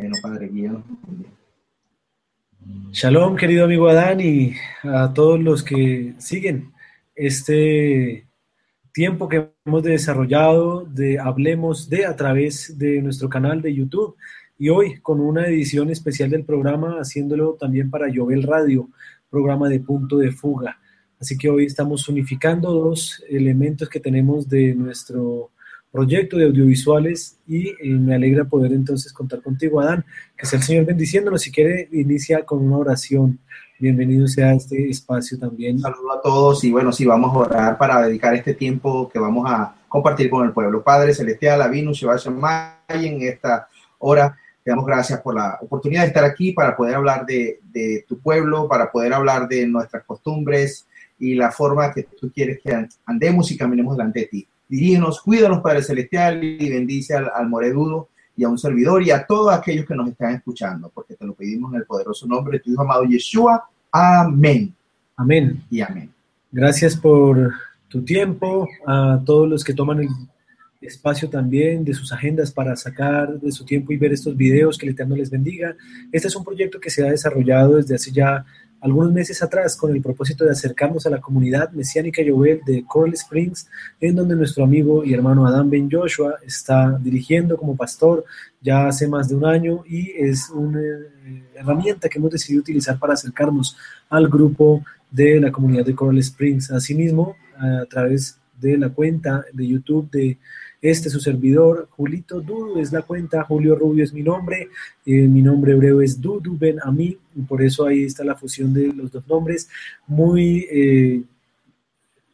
Bueno, Padre. Shalom, querido amigo Adán, y a todos los que siguen este tiempo que hemos desarrollado de Hablemos de a través de nuestro canal de YouTube y hoy con una edición especial del programa, haciéndolo también para Jovel Radio, programa de punto de fuga. Así que hoy estamos unificando dos elementos que tenemos de nuestro proyecto de audiovisuales y eh, me alegra poder entonces contar contigo, Adán. Que sea el Señor bendiciéndonos. Si quiere, inicia con una oración. Bienvenido sea a este espacio también. Saludo a todos y bueno, sí, vamos a orar para dedicar este tiempo que vamos a compartir con el pueblo. Padre Celestial, Avinu, Shabbat en esta hora. Te damos gracias por la oportunidad de estar aquí para poder hablar de, de tu pueblo, para poder hablar de nuestras costumbres y la forma que tú quieres que andemos y caminemos delante de ti. Dirígenos, cuídanos, Padre Celestial, y bendice al, al Moredudo y a un servidor y a todos aquellos que nos están escuchando, porque te lo pedimos en el poderoso nombre de tu Hijo amado Yeshua. Amén. Amén. Y amén. Gracias por tu tiempo, a todos los que toman el espacio también de sus agendas para sacar de su tiempo y ver estos videos, que el Eterno les bendiga. Este es un proyecto que se ha desarrollado desde hace ya algunos meses atrás con el propósito de acercarnos a la comunidad mesiánica Yovel de Coral Springs, en donde nuestro amigo y hermano Adam Ben Joshua está dirigiendo como pastor ya hace más de un año y es una eh, herramienta que hemos decidido utilizar para acercarnos al grupo de la comunidad de Coral Springs. Asimismo, a través de la cuenta de YouTube de este su servidor, Julito Dudu, es la cuenta, Julio Rubio es mi nombre, eh, mi nombre hebreo es Dudu Ben Ami, y por eso ahí está la fusión de los dos nombres. Muy eh,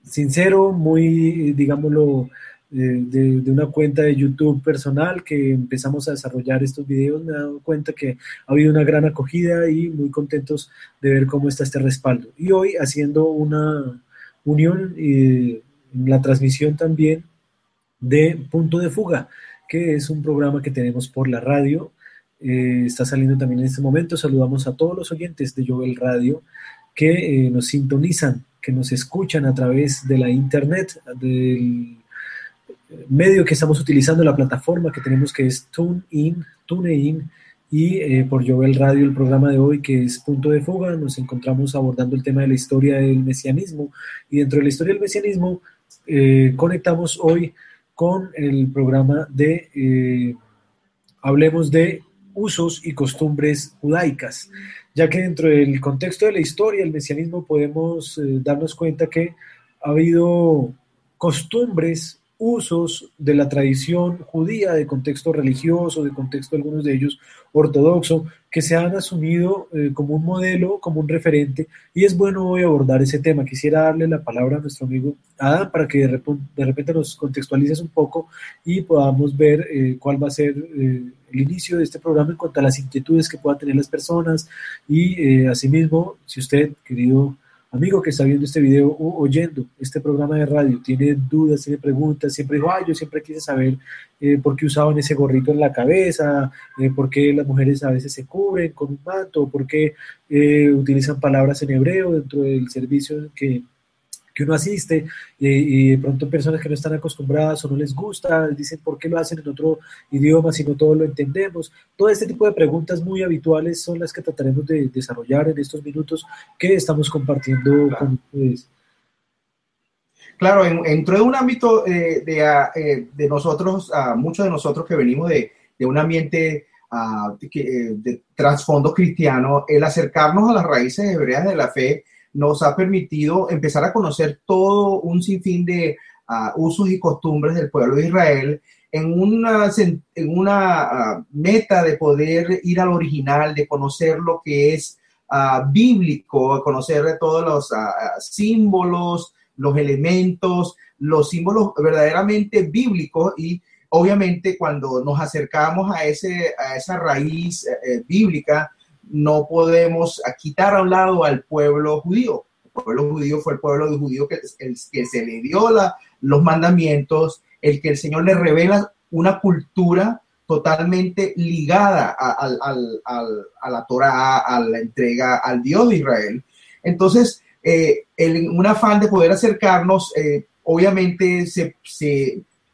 sincero, muy, digámoslo, eh, de, de, una cuenta de YouTube personal que empezamos a desarrollar estos videos, me he dado cuenta que ha habido una gran acogida y muy contentos de ver cómo está este respaldo. Y hoy haciendo una unión en la transmisión también de Punto de Fuga, que es un programa que tenemos por la radio. Eh, está saliendo también en este momento. Saludamos a todos los oyentes de Jovel Radio que eh, nos sintonizan, que nos escuchan a través de la internet, del medio que estamos utilizando, la plataforma que tenemos que es TuneIn, TuneIn y eh, por Jovel Radio el programa de hoy que es Punto de Fuga. Nos encontramos abordando el tema de la historia del mesianismo y dentro de la historia del mesianismo conectamos hoy con el programa de eh, Hablemos de usos y costumbres judaicas, ya que dentro del contexto de la historia del mesianismo podemos eh, darnos cuenta que ha habido costumbres usos de la tradición judía, de contexto religioso, de contexto algunos de ellos ortodoxo, que se han asumido eh, como un modelo, como un referente, y es bueno hoy abordar ese tema. Quisiera darle la palabra a nuestro amigo Adam para que de, repente nos contextualices un poco y podamos ver eh, cuál va a ser eh, el inicio de este programa en cuanto a las inquietudes que puedan tener las personas y asimismo, si usted, querido amigo que está viendo este video o oyendo este programa de radio tiene dudas, tiene preguntas, siempre dijo, ay, yo siempre quise saber eh, por qué usaban ese gorrito en la cabeza, eh, por qué las mujeres a veces se cubren con un manto, por qué eh, utilizan palabras en hebreo dentro del servicio que que uno asiste y, de pronto personas que no están acostumbradas o no les gusta, dicen por qué lo hacen en otro idioma si no todos lo entendemos. Todo este tipo de preguntas muy habituales son las que trataremos de desarrollar en estos minutos que estamos compartiendo con ustedes. Claro, dentro de un ámbito eh, de, ah, eh, de, nosotros, a muchos de nosotros que venimos de, de un ambiente uh, de, de trasfondo cristiano, el acercarnos a las raíces hebreas de la fe nos ha permitido empezar a conocer todo un sinfín de uh, usos y costumbres del pueblo de Israel en una, en una uh, meta de poder ir al original, de conocer lo que es uh, bíblico, conocer todos los símbolos, los elementos, los símbolos verdaderamente bíblicos y obviamente cuando nos acercamos a, ese, a esa raíz bíblica, no podemos quitar a un lado al pueblo judío. El pueblo judío fue el pueblo de judío que, el, que se le dio los mandamientos, el que el Señor le revela una cultura totalmente ligada a, la Torah, a la entrega al Dios de Israel. Entonces, eh, un afán de poder acercarnos, eh, obviamente se,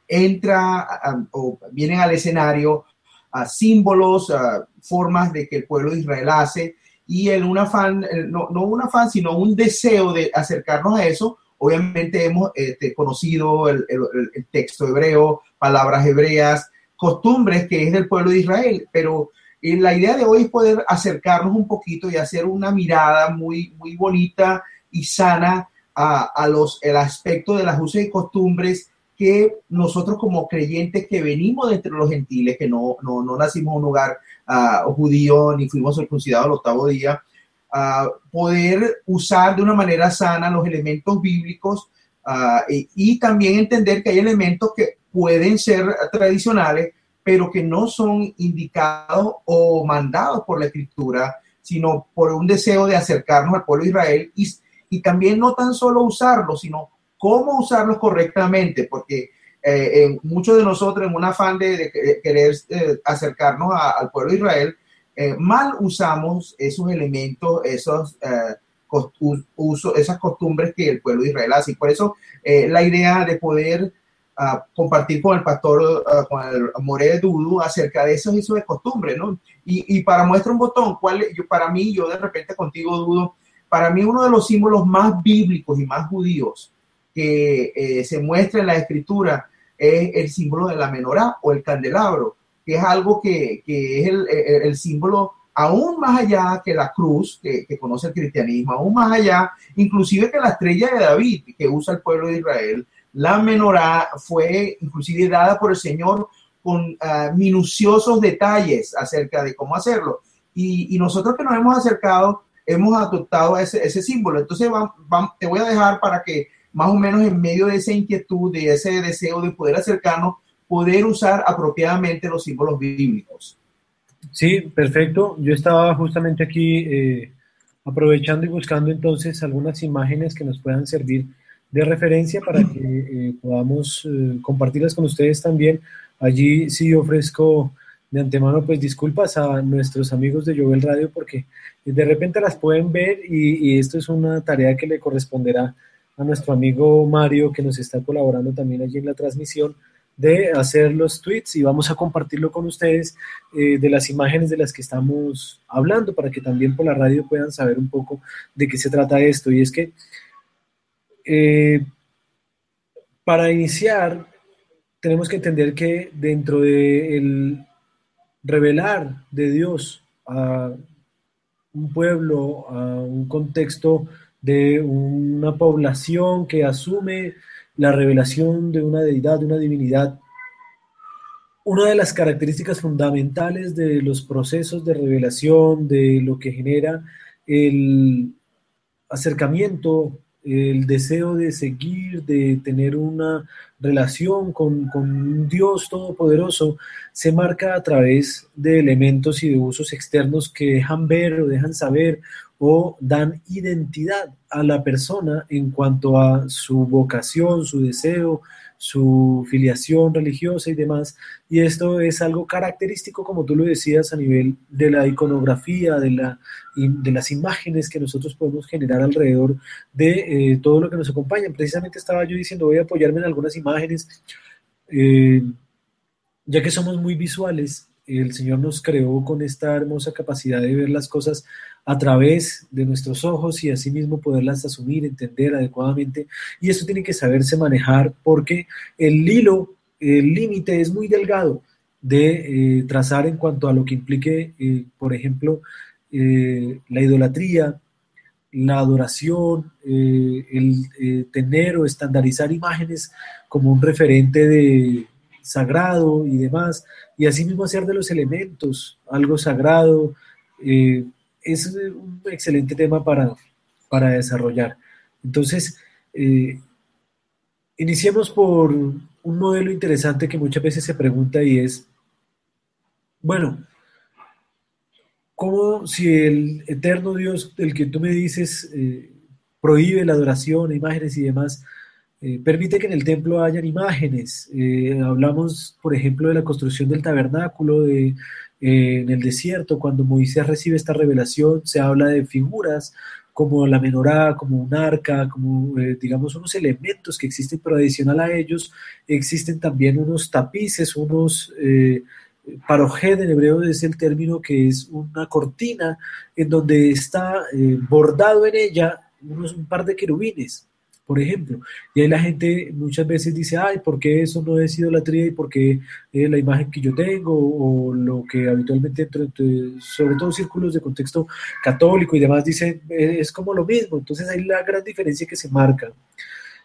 entra o vienen al escenario a símbolos, a formas de que el pueblo de Israel hace, y en un afán, no, no un afán, sino un deseo de acercarnos a eso, obviamente hemos este, conocido el, texto hebreo, palabras hebreas, costumbres que es del pueblo de Israel, pero eh, la idea de hoy es poder acercarnos un poquito y hacer una mirada muy, muy bonita y sana a, los, el aspecto de las usos y costumbres que nosotros como creyentes que venimos de entre los gentiles, que no, no, no nacimos en un lugar uh, judío ni fuimos circuncidados al octavo día, uh, poder usar de una manera sana los elementos bíblicos uh, y, y, también entender que hay elementos que pueden ser tradicionales, pero que no son indicados o mandados por la escritura, sino por un deseo de acercarnos al pueblo de Israel y, y también no tan solo usarlos, sino cómo usarlos correctamente, porque eh, muchos de nosotros en un afán de, querer eh, acercarnos al pueblo de Israel, eh, mal usamos esos elementos, esos uso, esas costumbres que el pueblo de Israel hace. Y por eso la idea de poder compartir con el pastor, con el More Dudu, acerca de esos usos de costumbres, ¿no? Y, y, para muestra un botón, ¿cuál, yo, para mí, yo de repente contigo dudo, para mí uno de los símbolos más bíblicos y más judíos que eh, se muestra en la escritura es el símbolo de la menorá o el candelabro, que es algo que, que es el, el, símbolo aún más allá que la cruz que, que, conoce el cristianismo, aún más allá, inclusive que la estrella de David que usa el pueblo de Israel, la menorá fue inclusive dada por el Señor con uh, minuciosos detalles acerca de cómo hacerlo. Y, y, nosotros que nos hemos acercado, hemos adoptado ese, ese símbolo. Entonces, te voy a dejar para que más o menos en medio de esa inquietud, de ese deseo de poder acercarnos, poder usar apropiadamente los símbolos bíblicos. Sí, perfecto. Yo estaba justamente aquí eh, aprovechando y buscando entonces algunas imágenes que nos puedan servir de referencia para que eh, podamos eh, compartirlas con ustedes también. Allí sí ofrezco de antemano pues disculpas a nuestros amigos de Jovel Radio porque de repente las pueden ver y, y esto es una tarea que le corresponderá a nuestro amigo Mario que nos está colaborando también allí en la transmisión de hacer los tweets y vamos a compartirlo con ustedes eh, de las imágenes de las que estamos hablando para que también por la radio puedan saber un poco de qué se trata esto. Y es que eh, para iniciar tenemos que entender que dentro de el revelar de Dios a un pueblo, a un contexto de una población que asume la revelación de una deidad, de una divinidad. Una de las características fundamentales de los procesos de revelación, de lo que genera el acercamiento, el deseo de seguir, de tener una relación con, con un Dios todopoderoso, se marca a través de elementos y de usos externos que dejan ver o dejan saber o dan identidad a la persona en cuanto a su vocación, su deseo, su filiación religiosa y demás. Y esto es algo característico, como tú lo decías, a nivel de la iconografía, de, la, de las imágenes que nosotros podemos generar alrededor de eh, todo lo que nos acompaña. Precisamente estaba yo diciendo, voy a apoyarme en algunas imágenes, eh, ya que somos muy visuales. El Señor nos creó con esta hermosa capacidad de ver las cosas a través de nuestros ojos y asimismo poderlas asumir, entender adecuadamente. Y esto tiene que saberse manejar porque el hilo, el límite es muy delgado de eh, trazar en cuanto a lo que implique, eh, por ejemplo, eh, la idolatría, la adoración, el tener o estandarizar imágenes como un referente de sagrado y demás, y asimismo hacer de los elementos algo sagrado, es un excelente tema para, para desarrollar. Entonces, eh, iniciemos por un modelo interesante que muchas veces se pregunta y es, bueno, ¿cómo si el eterno Dios del que tú me dices eh, prohíbe la adoración, imágenes y demás, eh, permite que en el templo hayan imágenes? Eh, hablamos, por ejemplo, de la construcción del tabernáculo de, en el desierto, cuando Moisés recibe esta revelación, se habla de figuras como la menorá, como un arca, como eh, digamos unos elementos que existen, pero adicional a ellos existen también unos tapices, unos eh, en hebreo es el término que es una cortina en donde está eh, bordado en ella unos, un par de querubines por ejemplo. Y ahí la gente muchas veces dice, ay, ¿por qué eso no es idolatría y por qué eh, la imagen que yo tengo o lo que habitualmente sobre todo círculos de contexto católico y demás, dicen, eh, es como lo mismo. Entonces hay la gran diferencia que se marca.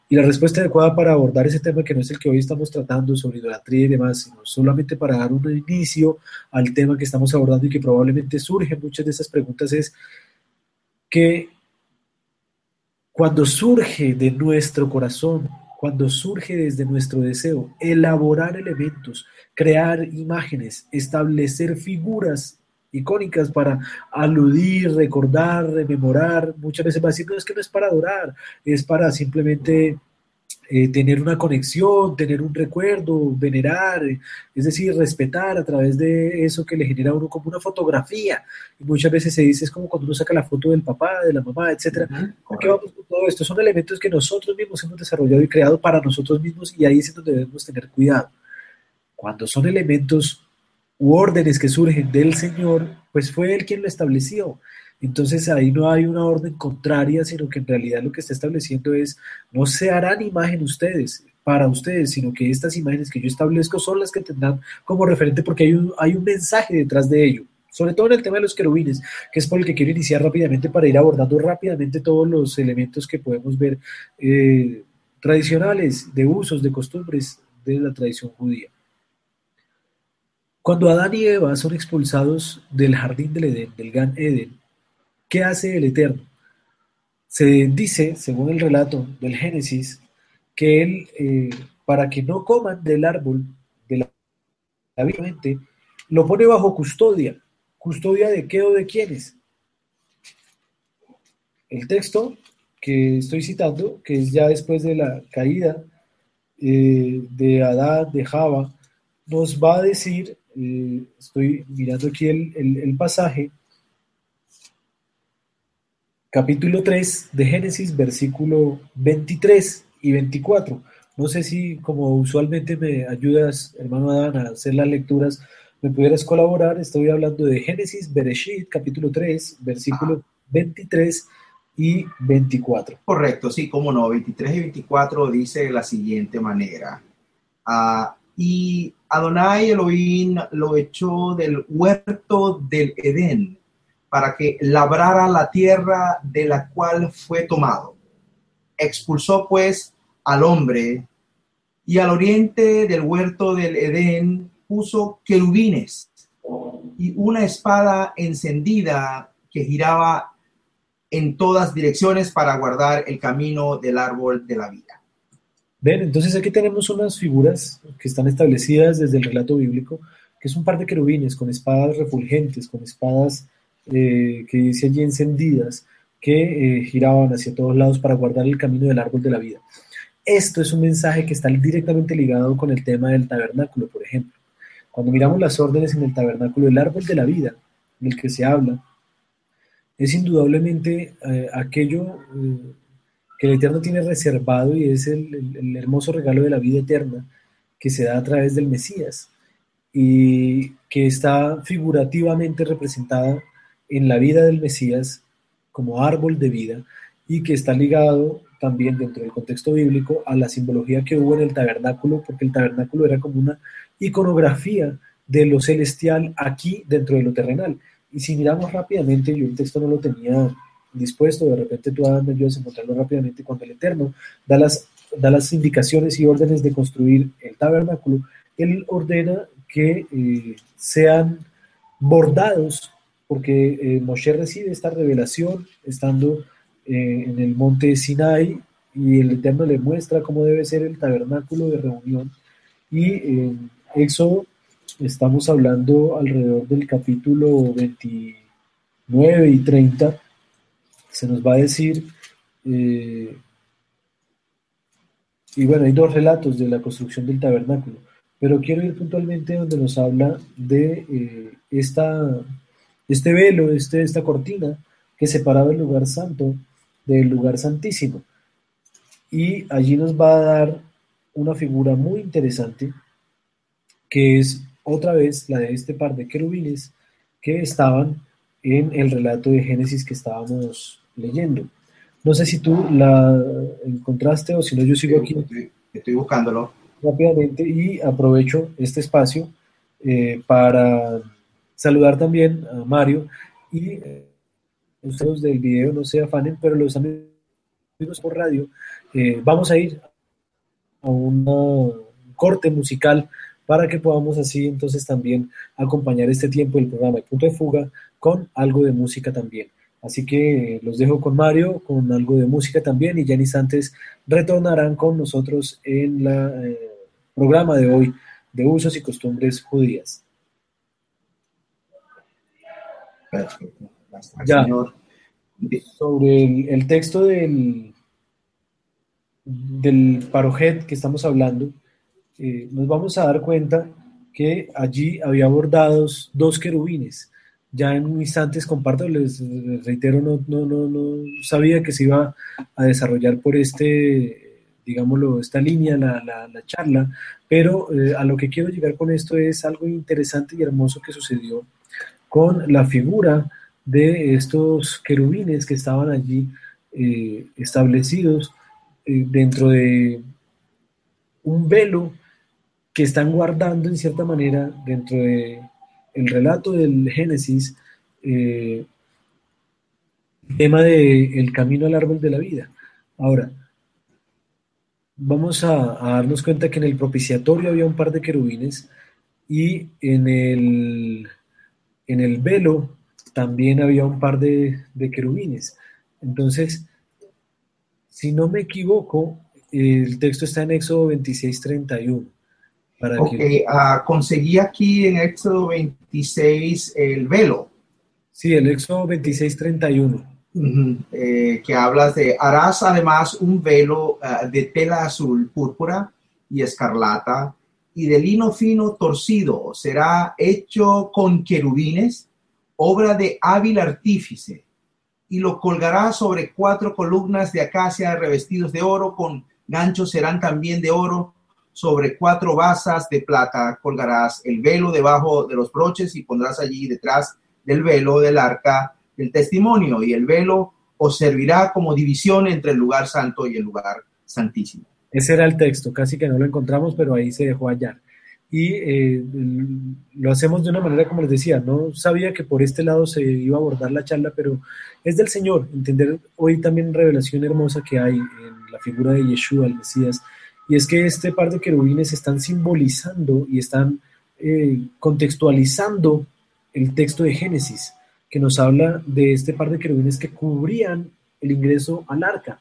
Y la respuesta adecuada para abordar ese tema, que no es el que hoy estamos tratando sobre idolatría y demás, sino solamente para dar un inicio al tema que estamos abordando y que probablemente surgen muchas de esas preguntas, es que cuando surge de nuestro corazón, cuando surge desde nuestro deseo, elaborar elementos, crear imágenes, establecer figuras icónicas para aludir, recordar, rememorar, muchas veces va a decir, no es que no es para adorar, es para simplemente eh, tener una conexión, tener un recuerdo, venerar, es decir, respetar a través de eso que le genera a uno como una fotografía. Y muchas veces se dice, es como cuando uno saca la foto del papá, de la mamá, etc. qué vamos con todo esto? Son elementos que nosotros mismos hemos desarrollado y creado para nosotros mismos y ahí es donde debemos tener cuidado. Cuando son elementos u órdenes que surgen del Señor, pues fue Él quien lo estableció. Entonces ahí no hay una orden contraria, sino que en realidad lo que está estableciendo es, no se harán imagen ustedes para ustedes, sino que estas imágenes que yo establezco son las que tendrán como referente porque hay un, hay un mensaje detrás de ello. Sobre todo en el tema de los querubines, que es por el que quiero iniciar rápidamente para ir abordando rápidamente todos los elementos que podemos ver eh, tradicionales, de usos, de costumbres de la tradición judía. Cuando Adán y Eva son expulsados del jardín del Edén, del Gan Eden, ¿Qué hace el Eterno? Se dice, según el relato del Génesis, que él, eh, para que no coman del árbol de la, vida, lo pone bajo custodia. ¿Custodia de qué o de quiénes? El texto que estoy citando, que es ya después de la caída eh, de Adán, de Java, nos va a decir, eh, estoy mirando aquí el pasaje, capítulo 3 de Génesis, versículo 23 y 24. No sé si, como usualmente me ayudas, hermano Adán, a hacer las lecturas, me pudieras colaborar. Estoy hablando de Génesis, Bereshit, capítulo 3, versículo 23 y 24. Correcto, sí, cómo no. 23 y 24 dice de la siguiente manera. Uh, y Adonai Elohim lo echó del huerto del Edén para que labrara la tierra de la cual fue tomado. Expulsó pues al hombre y al oriente del huerto del Edén puso querubines y una espada encendida que giraba en todas direcciones para guardar el camino del árbol de la vida. Ven, entonces aquí tenemos unas figuras que están establecidas desde el relato bíblico, que es un par de querubines con espadas refulgentes, con espadas eh, que dice allí encendidas, que eh, giraban hacia todos lados para guardar el camino del árbol de la vida. Esto es un mensaje que está directamente ligado con el tema del tabernáculo, por ejemplo. Cuando miramos las órdenes en el tabernáculo, el árbol de la vida del que se habla, es indudablemente eh, aquello que el Eterno tiene reservado y es el, el, hermoso regalo de la vida eterna que se da a través del Mesías y que está figurativamente representada en la vida del Mesías como árbol de vida y que está ligado también dentro del contexto bíblico a la simbología que hubo en el tabernáculo, porque el tabernáculo era como una iconografía de lo celestial aquí dentro de lo terrenal. Y si miramos rápidamente, yo el texto no lo tenía dispuesto, de repente tú me ayudas a encontrarlo rápidamente, cuando el Eterno da las, da las indicaciones y órdenes de construir el tabernáculo, él ordena que eh, sean bordados porque eh, Moshe recibe esta revelación estando eh, en el monte Sinai y el Eterno le muestra cómo debe ser el tabernáculo de reunión Y en Éxodo estamos hablando alrededor del capítulo 29 y 30. Se nos va a decir, eh, y bueno, hay dos relatos de la construcción del tabernáculo, pero quiero ir puntualmente donde nos habla de eh, esta, este velo, este, esta cortina que separaba el lugar santo del lugar santísimo. Y allí nos va a dar una figura muy interesante, que es otra vez la de este par de querubines que estaban en el relato de Génesis que estábamos leyendo. No sé si tú la encontraste o si no, yo sigo aquí. Estoy, buscándolo. Rápidamente y aprovecho este espacio eh, para saludar también a Mario y eh, ustedes del video no se afanen, pero los amigos por radio, eh, vamos a ir a un corte musical para que podamos así entonces también acompañar este tiempo del programa de Punto de Fuga con algo de música también. Así que los dejo con Mario, con algo de música también, y ya instantes retornarán con nosotros en el eh, programa de hoy de usos y costumbres judías. Ya, sobre el, texto del, del parojet que estamos hablando, eh, nos vamos a dar cuenta que allí había bordados dos querubines. Ya en instantes comparto, les, reitero, no, no, no, no, sabía que se iba a desarrollar por este, digámoslo, esta línea, la, la, charla, pero eh, a lo que quiero llegar con esto es algo interesante y hermoso que sucedió con la figura de estos querubines que estaban allí eh, establecidos dentro de un velo que están guardando en cierta manera dentro de el relato del Génesis eh, tema del el camino al árbol de la vida. Ahora, vamos a, darnos cuenta que en el propiciatorio había un par de querubines y en el, en el velo también había un par de, de querubines. Entonces, si no me equivoco, el texto está en Éxodo 26, 31 ok, ah, conseguí aquí en Éxodo 26 el velo. Sí, el Éxodo 26, 31. Eh, que hablas de, harás además un velo ah, de tela azul, púrpura y escarlata y de lino fino torcido. Será hecho con querubines, obra de hábil artífice, y lo colgará sobre cuatro columnas de acacia revestidos de oro, con ganchos serán también de oro sobre cuatro basas de plata colgarás el velo debajo de los broches y pondrás allí detrás del velo del arca del testimonio y el velo os servirá como división entre el lugar santo y el lugar santísimo. Ese era el texto, casi que no lo encontramos, pero ahí se dejó hallar. Y eh, lo hacemos de una manera, como les decía, no sabía que por este lado se iba a abordar la charla, pero es del Señor, entender hoy también revelación hermosa que hay en la figura de Yeshua, el Mesías, y es que este par de querubines están simbolizando y están eh, contextualizando el texto de Génesis, que nos habla de este par de querubines que cubrían el ingreso al arca.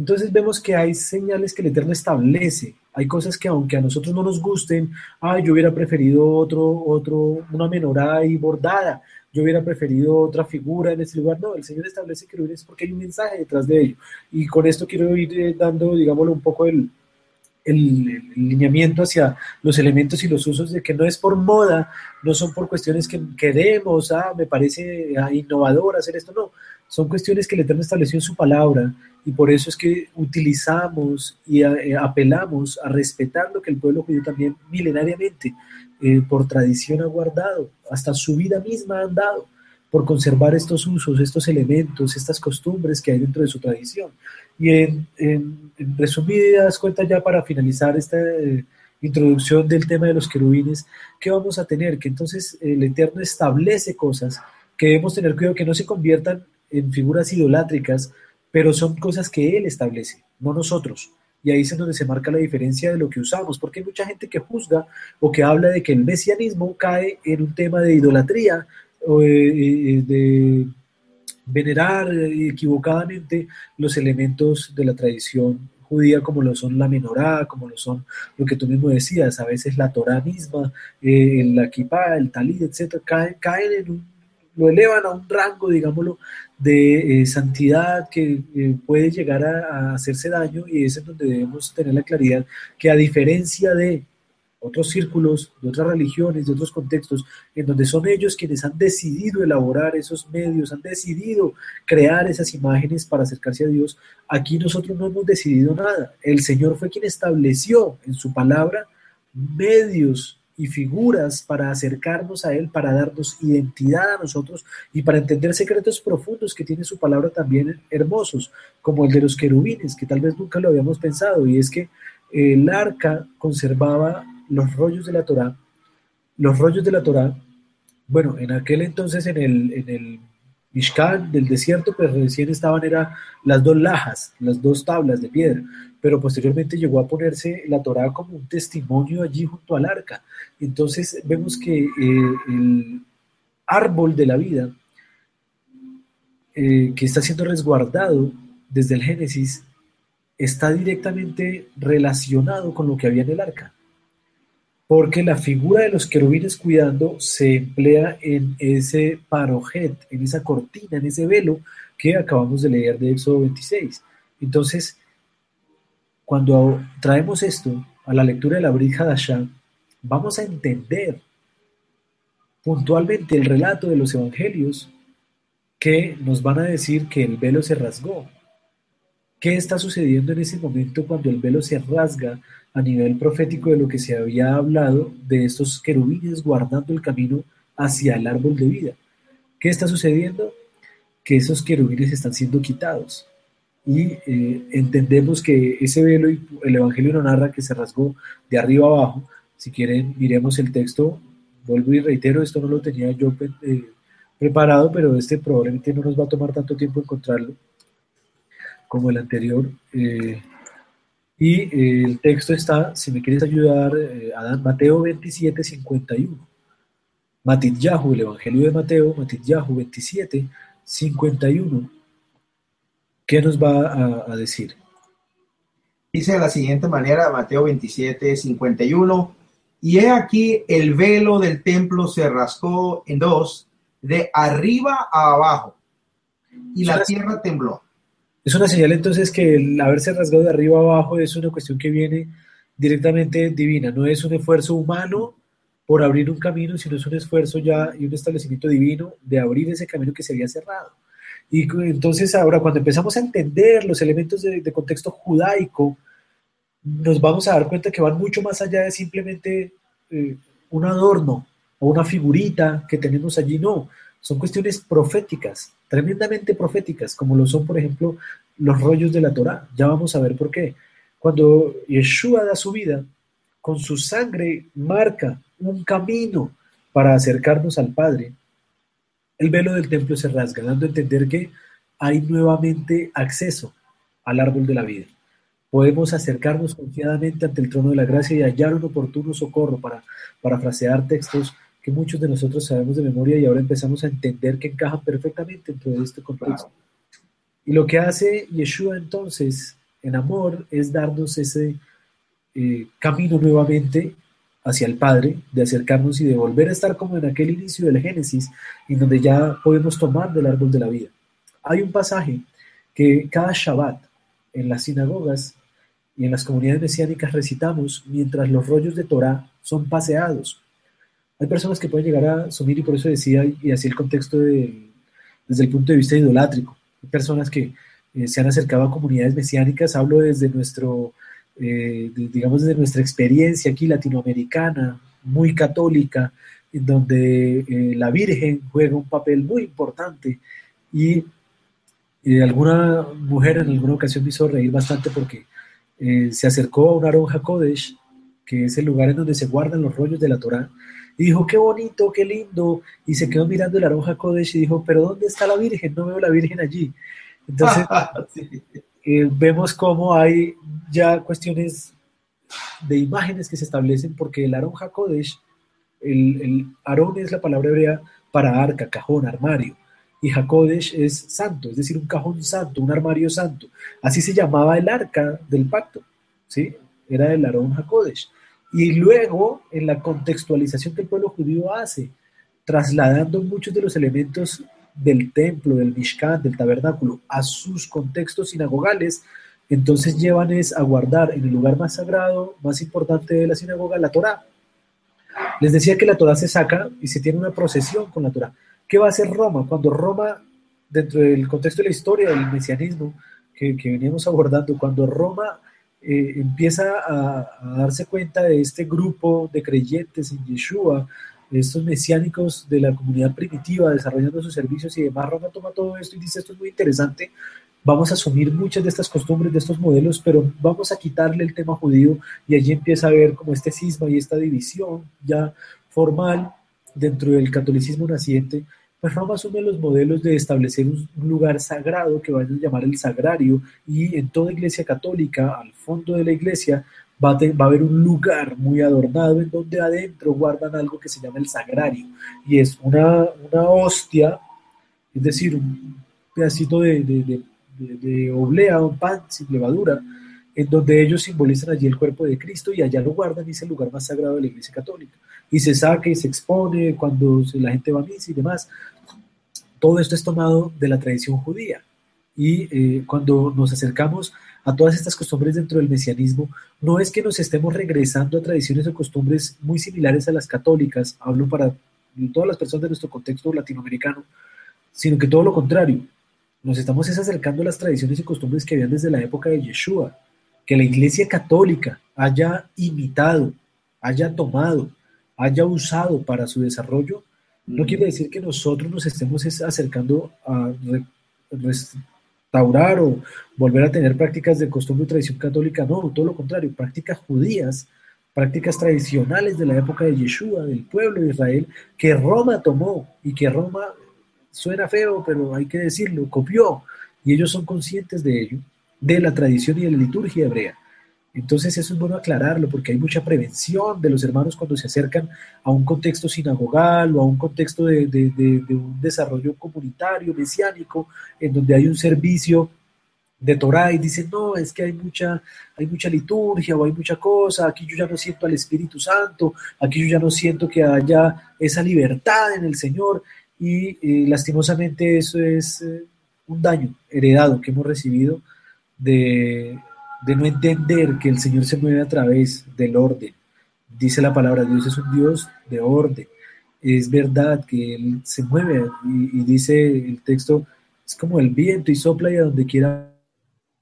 Entonces vemos que hay señales que el Eterno establece. Hay cosas que aunque a nosotros no nos gusten, ah, yo hubiera preferido otro, otro, una menorá y bordada, yo hubiera preferido otra figura en este lugar. No, el Señor establece querubines porque hay un mensaje detrás de ello. Y con esto quiero ir eh, dando, digámoslo, un poco el, el, lineamiento hacia los elementos y los usos de que no es por moda, no son por cuestiones que queremos, ah, me parece ah, innovador hacer esto, no, son cuestiones que el Eterno estableció en su palabra y por eso es que utilizamos y eh, apelamos a respetar lo que el pueblo judío también milenariamente eh, por tradición ha guardado, hasta su vida misma han dado por conservar estos usos, estos elementos, estas costumbres que hay dentro de su tradición. Y en, en, en resumidas cuentas, ya para finalizar esta eh, introducción del tema de los querubines, ¿qué vamos a tener? Que entonces el Eterno establece cosas que debemos tener cuidado que no se conviertan en figuras idolátricas, pero son cosas que Él establece, no nosotros. Y ahí es donde se marca la diferencia de lo que usamos, porque hay mucha gente que juzga o que habla de que el mesianismo cae en un tema de idolatría, de venerar equivocadamente los elementos de la tradición judía como lo son la menorá, como lo son lo que tú mismo decías, a veces la Torah misma, eh, equipa, el talid, etcétera, caen, caen en un, lo elevan a un rango, digámoslo, de eh, santidad que eh, puede llegar a, a hacerse daño y es en donde debemos tener la claridad que a diferencia de otros círculos, de otras religiones, de otros contextos, en donde son ellos quienes han decidido elaborar esos medios, han decidido crear esas imágenes para acercarse a Dios. Aquí nosotros no hemos decidido nada. El Señor fue quien estableció en su palabra medios y figuras para acercarnos a Él, para darnos identidad a nosotros y para entender secretos profundos que tiene su palabra también hermosos, como el de los querubines, que tal vez nunca lo habíamos pensado, y es que el arca conservaba los rollos de la Torá, los rollos de la Torá, bueno, en aquel entonces en el, en el Mishkan del desierto, pues recién estaban era las dos lajas, las dos tablas de piedra, pero posteriormente llegó a ponerse la Torá como un testimonio allí junto al arca. Entonces vemos que eh, el árbol de la vida eh, que está siendo resguardado desde el Génesis está directamente relacionado con lo que había en el arca porque la figura de los querubines cuidando se emplea en ese parojet, en esa cortina, en ese velo que acabamos de leer de Éxodo 26. Entonces, cuando traemos esto a la lectura de la Brit Hadashah, vamos a entender puntualmente el relato de los evangelios que nos van a decir que el velo se rasgó. ¿Qué está sucediendo en ese momento cuando el velo se rasga a nivel profético de lo que se había hablado de estos querubines guardando el camino hacia el árbol de vida. ¿Qué está sucediendo? Que esos querubines están siendo quitados. Y eh, entendemos que ese velo, el Evangelio no narra que se rasgó de arriba abajo. Si quieren, miremos el texto. Vuelvo y reitero, esto no lo tenía yo eh, preparado, pero este probablemente no nos va a tomar tanto tiempo encontrarlo como el anterior. Eh, y eh, el texto está, si me quieres ayudar, eh, Adán, Mateo 27, 51. Yahu, el Evangelio de Mateo, Yahu 27, 51. ¿Qué nos va a, decir? Dice de la siguiente manera, Mateo 27, 51. Y he aquí el velo del templo se rascó en dos, de arriba a abajo, y la tierra tembló. Es una señal entonces que el haberse rasgado de arriba abajo es una cuestión que viene directamente divina, no es un esfuerzo humano por abrir un camino, sino es un esfuerzo ya y un establecimiento divino de abrir ese camino que se había cerrado. Y entonces ahora cuando empezamos a entender los elementos de, contexto judaico, nos vamos a dar cuenta que van mucho más allá de simplemente eh, un adorno o una figurita que tenemos allí, no, son cuestiones proféticas, tremendamente proféticas, como lo son, por ejemplo, los rollos de la Torah. Ya vamos a ver por qué. Cuando Yeshua da su vida, con su sangre marca un camino para acercarnos al Padre, el velo del templo se rasga, dando a entender que hay nuevamente acceso al árbol de la vida. Podemos acercarnos confiadamente ante el trono de la gracia y hallar un oportuno socorro para parafrasear textos que muchos de nosotros sabemos de memoria y ahora empezamos a entender que encajan perfectamente dentro de este contexto. Y lo que hace Yeshua entonces en amor es darnos ese eh, camino nuevamente hacia el Padre, de acercarnos y de volver a estar como en aquel inicio del Génesis, en donde ya podemos tomar del árbol de la vida. Hay un pasaje que cada Shabbat en las sinagogas y en las comunidades mesiánicas recitamos mientras los rollos de Torah son paseados hay personas que pueden llegar a asumir, y por eso decía, y así el contexto de, desde el punto de vista idolátrico. Hay personas que eh, se han acercado a comunidades mesiánicas, hablo desde nuestro, eh, digamos, desde nuestra experiencia aquí latinoamericana, muy católica, en donde eh, la Virgen juega un papel muy importante y alguna mujer en alguna ocasión me hizo reír bastante porque se acercó a un Aron HaKodesh, que es el lugar en donde se guardan los rollos de la Torá, y dijo, qué bonito, qué lindo, y se quedó mirando el Aroja Kodesh y dijo, pero ¿dónde está la Virgen? No veo la Virgen allí. Entonces, eh, vemos cómo hay ya cuestiones de imágenes que se establecen porque el Aron HaKodesh, el, el Aarón es la palabra hebrea para arca, cajón, armario. y Hakodesh es santo, es decir, un cajón santo, un armario santo. Así se llamaba el arca del pacto, ¿sí? Era el Aarón Hakodesh. Y luego, en la contextualización que el pueblo judío hace, trasladando muchos de los elementos del templo, del Mishkan, del tabernáculo, a sus contextos sinagogales, entonces llevan es a guardar en el lugar más sagrado, más importante de la sinagoga, la Torá. Les decía que la Torá se saca y se tiene una procesión con la Torá. ¿Qué va a hacer Roma? Cuando Roma, dentro del contexto de la historia del mesianismo que, veníamos abordando, cuando Roma eh, empieza a, darse cuenta de este grupo de creyentes en Yeshua, estos mesiánicos de la comunidad primitiva desarrollando sus servicios y demás, Roma toma todo esto y dice esto es muy interesante, vamos a asumir muchas de estas costumbres, de estos modelos, pero vamos a quitarle el tema judío y allí empieza a ver como este cisma y esta división ya formal dentro del catolicismo naciente, Roma asume los modelos de establecer un lugar sagrado que van a llamar el sagrario y en toda iglesia católica, al fondo de la iglesia, va a, haber un lugar muy adornado en donde adentro guardan algo que se llama el sagrario. Y es una, una hostia, es decir, un pedacito de, de, de, oblea, un pan sin levadura, en donde ellos simbolizan allí el cuerpo de Cristo y allá lo guardan y es el lugar más sagrado de la iglesia católica. Y se saca y se expone cuando la gente va a misa y demás. Todo esto es tomado de la tradición judía. Y eh, cuando nos acercamos a todas estas costumbres dentro del mesianismo, no es que nos estemos regresando a tradiciones o costumbres muy similares a las católicas, hablo para todas las personas de nuestro contexto latinoamericano, sino que todo lo contrario, nos estamos acercando a las tradiciones y costumbres que habían desde la época de Yeshua, que la Iglesia Católica haya imitado, haya tomado, haya usado para su desarrollo, no quiere decir que nosotros nos estemos acercando a restaurar o volver a tener prácticas de costumbre y tradición católica, no, todo lo contrario, prácticas judías, prácticas tradicionales de la época de Yeshua, del pueblo de Israel, que Roma tomó y que Roma, suena feo, pero hay que decirlo, copió, y ellos son conscientes de ello, de la tradición y de la liturgia hebrea. Entonces eso es bueno aclararlo porque hay mucha prevención de los hermanos cuando se acercan a un contexto sinagogal o a un contexto de, un desarrollo comunitario, mesiánico, en donde hay un servicio de Torah y dicen, no, es que hay mucha, hay mucha liturgia o hay mucha cosa, aquí yo ya no siento al Espíritu Santo, aquí yo ya no siento que haya esa libertad en el Señor y eh, lastimosamente eso es eh, un daño heredado que hemos recibido de de no entender que el Señor se mueve a través del orden. Dice la palabra, Dios es un Dios de orden. Es verdad que Él se mueve y, dice el texto, es como el viento y sopla y a donde quiera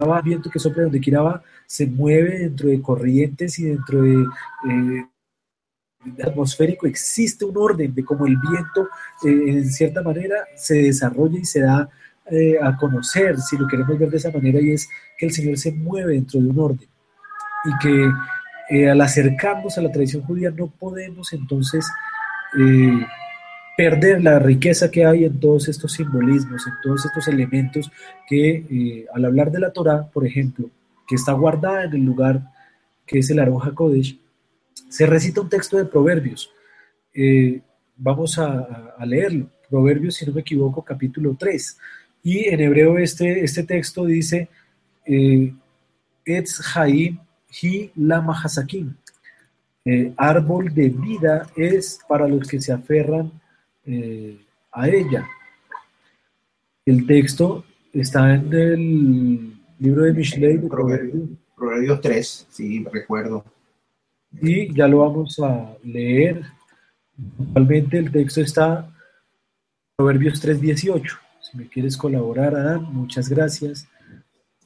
va, viento que sopla donde quiera va, se mueve dentro de corrientes y dentro de... Eh, atmosférico existe un orden de cómo el viento eh, en cierta manera se desarrolla y se da eh, a conocer, si lo queremos ver de esa manera, y es que el Señor se mueve dentro de un orden y que eh, al acercarnos a la tradición judía no podemos entonces eh, perder la riqueza que hay en todos estos simbolismos, en todos estos elementos que al hablar de la Torah, por ejemplo, que está guardada en el lugar que es el Aroja Kodesh, se recita un texto de Proverbios. vamos a, a leerlo. Proverbios, si no me equivoco, capítulo 3. Y en hebreo este, este texto dice, eh, Etz Haim Hi Lama Hasakim. Eh, árbol de vida es para los que se aferran eh, a ella. El texto está en el libro de Mishlei de Proverbios, Proverbios 3, sí, recuerdo. Y ya lo vamos a leer. Actualmente el texto está Proverbios 3.18. Si me quieres colaborar, Adán, muchas gracias.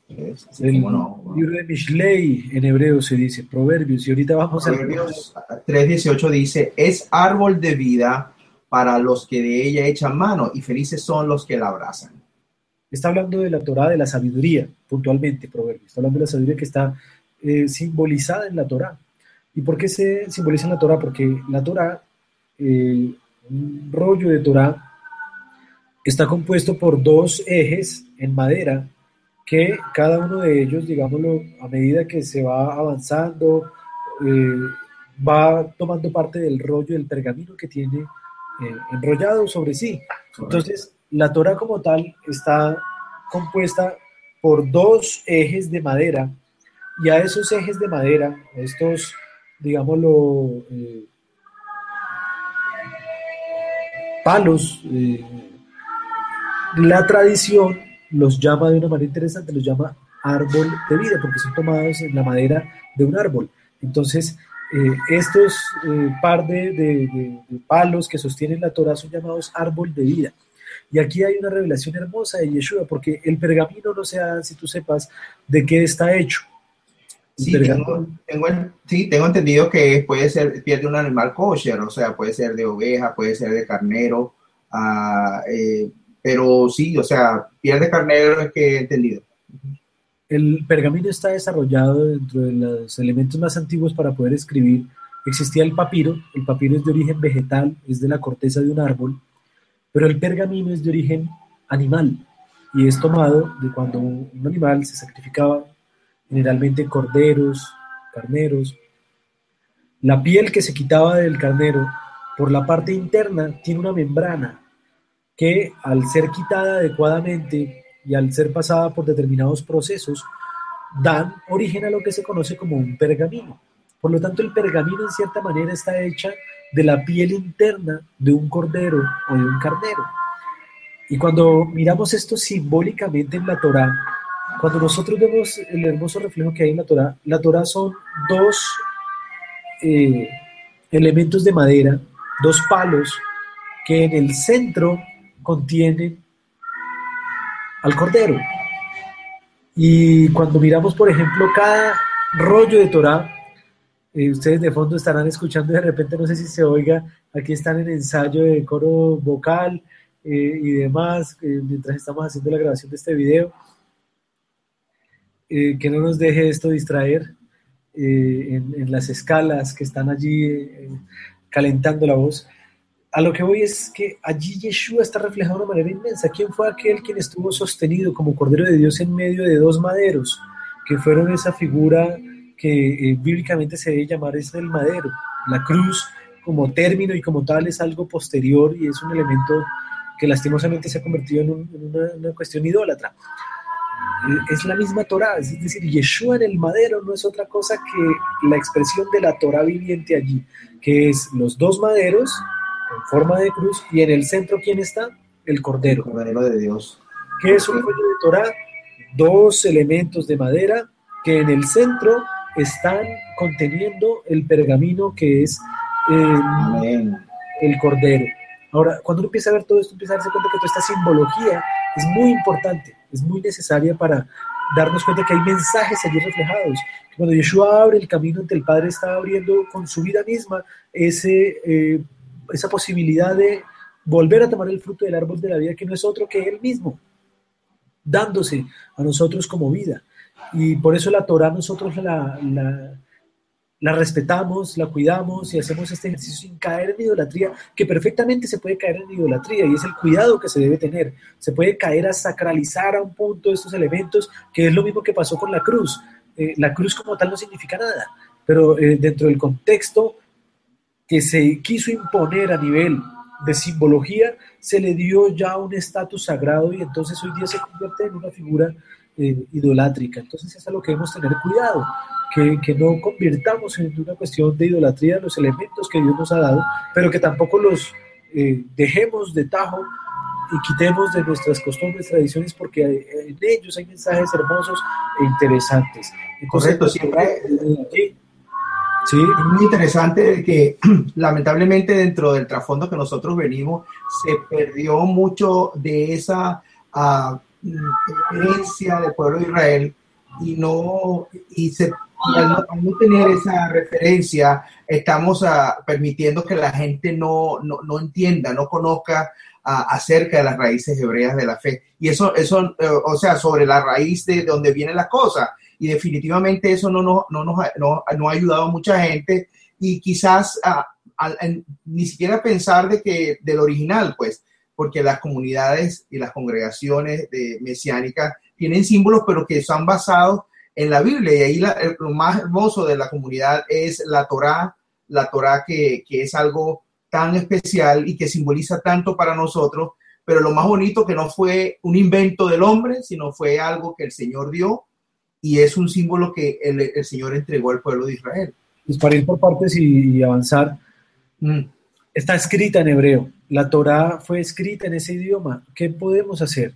el libro de Mishlei en hebreo se dice Proverbios y ahorita vamos Proverbios a... 3.18 dice, es árbol de vida para los que de ella echan mano y felices son los que la abrazan. Está hablando de la Torah, de la sabiduría, puntualmente, Proverbios. Está hablando de la sabiduría que está eh, simbolizada en la Torah. ¿Y por qué se simboliza en la Torah? Porque la Torah, eh, un rollo de Torah, está compuesto por dos ejes en madera que cada uno de ellos, digámoslo, a medida que se va avanzando, eh, va tomando parte del rollo del pergamino que tiene eh, enrollado sobre sí. Entonces, la Torah como tal está compuesta por dos ejes de madera y a esos ejes de madera, estos, digámoslo, eh, palos, eh, la tradición los llama de una manera interesante, los llama árbol de vida, porque son tomados en la madera de un árbol. Entonces, eh, estos par de, palos que sostienen la Torah son llamados árbol de vida. Y aquí hay una revelación hermosa de Yeshua, porque el pergamino no sea, si tú sepas de qué está hecho. Sí tengo, sí, tengo, entendido que puede ser piel de un animal kosher, o sea, puede ser de oveja, puede ser de carnero, eh, pero sí, o sea, piel de carnero es que he entendido. El pergamino está desarrollado dentro de los elementos más antiguos para poder escribir. Existía el papiro, el papiro es de origen vegetal, es de la corteza de un árbol, pero el pergamino es de origen animal y es tomado de cuando un animal se sacrificaba, generalmente corderos, carneros. La piel que se quitaba del carnero por la parte interna tiene una membrana que al ser quitada adecuadamente y al ser pasada por determinados procesos, dan origen a lo que se conoce como un pergamino. Por lo tanto, el pergamino en cierta manera está hecha de la piel interna de un cordero o de un carnero. Y cuando miramos esto simbólicamente en la Torá, cuando nosotros vemos el hermoso reflejo que hay en la Torá, la Torá son dos eh, elementos de madera, dos palos que en el centro contienen al cordero. Y cuando miramos, por ejemplo, cada rollo de Torá, eh, ustedes de fondo estarán escuchando de repente, no sé si se oiga, aquí están en ensayo de coro vocal eh, y demás, eh, mientras estamos haciendo la grabación de este video. que no nos deje esto distraer en, las escalas que están allí calentando la voz. A lo que voy es que allí Yeshua está reflejado de una manera inmensa. ¿Quién fue aquel quien estuvo sostenido como Cordero de Dios en medio de dos maderos, que fueron esa figura que eh, bíblicamente se debe llamar es el madero. La cruz como término y como tal es algo posterior y es un elemento que lastimosamente se ha convertido en, una, cuestión idólatra. Eh, es la misma Torah, es decir, Yeshua en el madero no es otra cosa que la expresión de la Torah viviente allí, que es los dos maderos en forma de cruz y en el centro, ¿quién está? El Cordero. El Cordero de Dios. ¿Qué es un rollo de Torah? Dos elementos de madera que en el centro están conteniendo el pergamino que es el cordero. Ahora, cuando uno empieza a ver todo esto, empieza a darse cuenta que toda esta simbología es muy importante, es muy necesaria para darnos cuenta que hay mensajes allí reflejados. Cuando Yeshua abre el camino ante el Padre, está abriendo con su vida misma ese, eh, esa posibilidad de volver a tomar el fruto del árbol de la vida, que no es otro que Él mismo, dándose a nosotros como vida. Y por eso la Torah nosotros la, la, respetamos, la cuidamos y hacemos este ejercicio sin caer en idolatría, que perfectamente se puede caer en idolatría y es el cuidado que se debe tener. Se puede caer a sacralizar a un punto estos elementos, que es lo mismo que pasó con la cruz. Eh, la cruz como tal no significa nada, pero eh, dentro del contexto que se quiso imponer a nivel de simbología, se le dio ya un estatus sagrado y entonces hoy día se convierte en una figura eh, idolátrica. Entonces es a lo que debemos tener cuidado, que, que, no convirtamos en una cuestión de idolatría los elementos que Dios nos ha dado, pero que tampoco los eh, dejemos de tajo y quitemos de nuestras costumbres, tradiciones, porque en ellos hay mensajes hermosos e interesantes. Correcto, siempre. Sí. Es muy interesante que lamentablemente dentro del trasfondo que nosotros venimos se perdió mucho de esa uh, del pueblo de Israel y no y, se, al, no, tener esa referencia estamos uh, permitiendo que la gente no, no, no entienda, no conozca uh, acerca de las raíces hebreas de la fe. Y eso, eso eh, o sea, sobre la raíz de, donde vienen las cosas. Y definitivamente eso no, no, no, no, no ha ayudado a mucha gente y quizás ni siquiera pensar de que del original, pues, porque las comunidades y las congregaciones de mesiánicas tienen símbolos, pero que están basados en la Biblia. Y ahí lo más hermoso de la comunidad es la Torá, la Torá que, que, es algo tan especial y que simboliza tanto para nosotros, pero lo más bonito que no fue un invento del hombre, sino fue algo que el Señor dio y es un símbolo que el, Señor entregó al pueblo de Israel. Pues para ir por partes y, avanzar, mm. está escrita en hebreo. La Torá fue escrita en ese idioma. ¿Qué podemos hacer?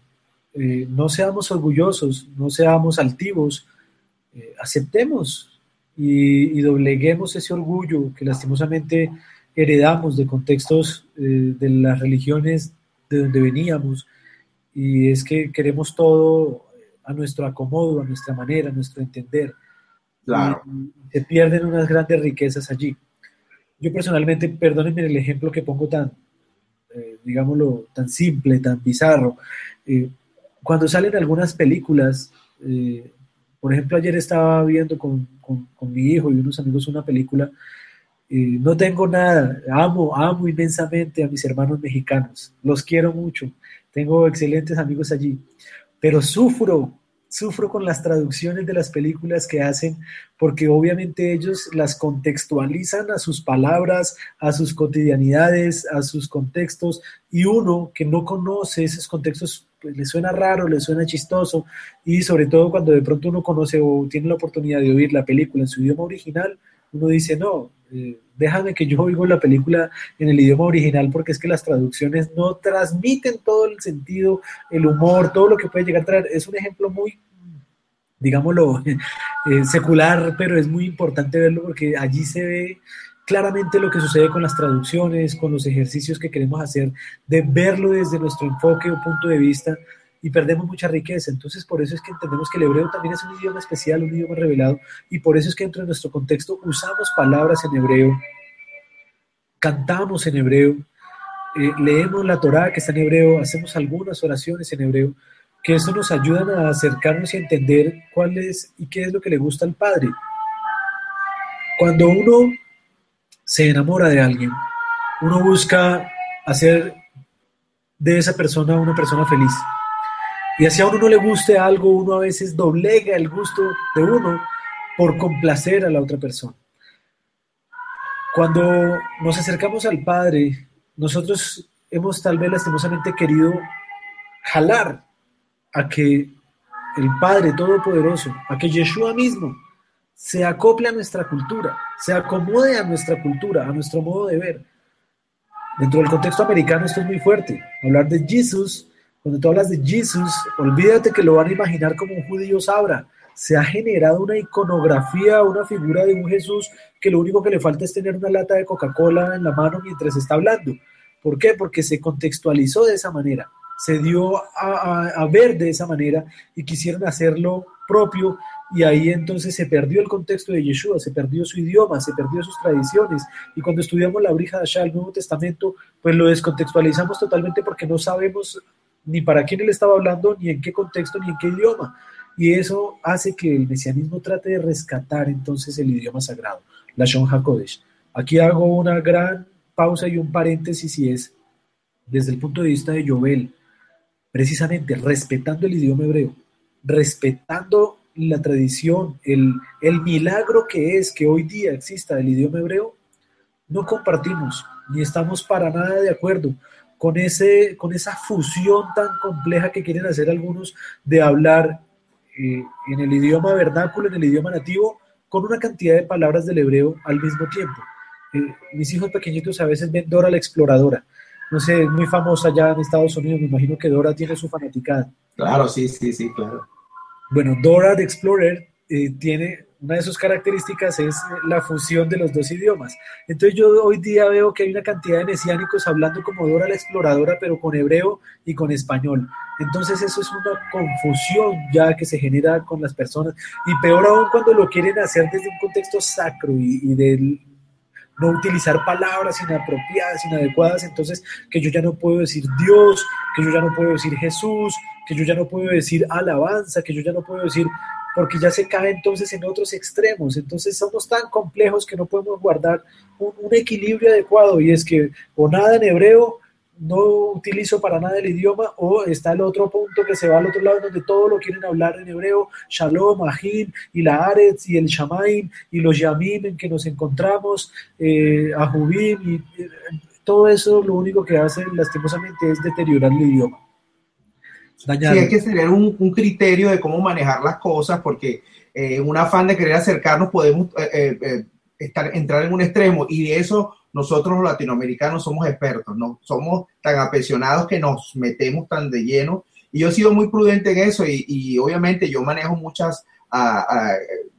Eh, no seamos orgullosos, no seamos altivos, eh, aceptemos y, dobleguemos ese orgullo que lastimosamente heredamos de contextos eh, de las religiones de donde veníamos y es que queremos todo a nuestro acomodo, a nuestra manera, a nuestro entender. Claro. se pierden unas grandes riquezas allí. Yo personalmente, perdónenme el ejemplo que pongo tan, eh, digámoslo, tan simple, tan bizarro. Eh, cuando salen algunas películas, eh, por ejemplo, ayer estaba viendo con, con, con, mi hijo y unos amigos una película, no tengo nada, amo, amo inmensamente a mis hermanos mexicanos, los quiero mucho, tengo excelentes amigos allí, pero sufro, sufro con las traducciones de las películas que hacen, porque obviamente ellos las contextualizan a sus palabras, a sus cotidianidades, a sus contextos, y uno que no conoce esos contextos, pues le suena raro, le suena chistoso, y sobre todo cuando de pronto uno conoce o tiene la oportunidad de oír la película en su idioma original, uno dice, no, déjame que yo oigo la película en el idioma original porque es que las traducciones no transmiten todo el sentido, el humor, todo lo que puede llegar a traer. Es un ejemplo muy, digámoslo, eh, secular, pero es muy importante verlo porque allí se ve claramente lo que sucede con las traducciones, con los ejercicios que queremos hacer, de verlo desde nuestro enfoque o punto de vista y perdemos mucha riqueza. Entonces, por eso es que entendemos que el hebreo también es un idioma especial, un idioma revelado, y por eso es que dentro de nuestro contexto usamos palabras en hebreo, cantamos en hebreo, eh, leemos la Torá que está en hebreo, hacemos algunas oraciones en hebreo, que eso nos ayuda a acercarnos y entender cuál es y qué es lo que le gusta al Padre. Cuando uno se enamora de alguien, uno busca hacer de esa persona una persona feliz. Y así a uno no le guste algo, uno a veces doblega el gusto de uno por complacer a la otra persona. Cuando nos acercamos al Padre, nosotros hemos tal vez lastimosamente querido jalar a que el Padre Todopoderoso, a que Yeshua mismo se acople a nuestra cultura, se acomode a nuestra cultura, a nuestro modo de ver. Dentro del contexto americano esto es muy fuerte. Hablar de Jesús cuando tú hablas de Jesús, olvídate que lo van a imaginar como un judío sabra. Se ha generado una iconografía, una figura de un Jesús que lo único que le falta es tener una lata de Coca-Cola en la mano mientras está hablando. ¿Por qué? Porque se contextualizó de esa manera, se dio a, a ver de esa manera y quisieron hacerlo propio y ahí entonces se perdió el contexto de Yeshua, se perdió su idioma, se perdió sus tradiciones. Y cuando estudiamos la Brija de Ashá, el Nuevo Testamento, pues lo descontextualizamos totalmente porque no sabemos ni para quién él estaba hablando, ni en qué contexto, ni en qué idioma. Y eso hace que el mesianismo trate de rescatar entonces el idioma sagrado, la Shon HaKodesh. Aquí hago una gran pausa y un paréntesis y es, desde el punto de vista de Jovel, precisamente respetando el idioma hebreo, respetando la tradición, el, el milagro que es que hoy día exista el idioma hebreo, no compartimos ni estamos para nada de acuerdo con, ese, con esa fusión tan compleja que quieren hacer algunos de hablar eh, en el idioma vernáculo, en el idioma nativo, con una cantidad de palabras del hebreo al mismo tiempo. Eh, mis hijos pequeñitos a veces ven Dora la exploradora. No sé, es muy famosa ya en Estados Unidos, me imagino que Dora tiene su fanaticada. Claro, sí, sí, sí, claro. Bueno, Dora the Explorer eh, tiene una de sus características es la fusión de los dos idiomas. Entonces yo hoy día veo que hay una cantidad de mesiánicos hablando como Dora la exploradora, pero con hebreo y con español. Entonces eso es una confusión ya que se genera con las personas. Y peor aún cuando lo quieren hacer desde un contexto sacro y, y de no utilizar palabras inapropiadas, inadecuadas, entonces que yo ya no puedo decir Dios, que yo ya no puedo decir Jesús, que yo ya no puedo decir alabanza, que yo ya no puedo decir porque ya se cae entonces en otros extremos. Entonces somos tan complejos que no podemos guardar un, equilibrio adecuado y es que o nada en hebreo, no utilizo para nada el idioma, o está el otro punto que se va al otro lado donde todo lo quieren hablar en hebreo, Shalom, Ahim, y la Aretz, y el Shamaim, y los Yamim en que nos encontramos, eh, Ahubim, y, todo eso lo único que hace lastimosamente es deteriorar el idioma. Sí, hay que tener un, un, criterio de cómo manejar las cosas, porque eh, un afán de querer acercarnos podemos eh, eh, estar, entrar en un extremo y de eso nosotros los latinoamericanos somos expertos, no somos tan apasionados que nos metemos tan de lleno. Y yo he sido muy prudente en eso y, y obviamente yo manejo muchas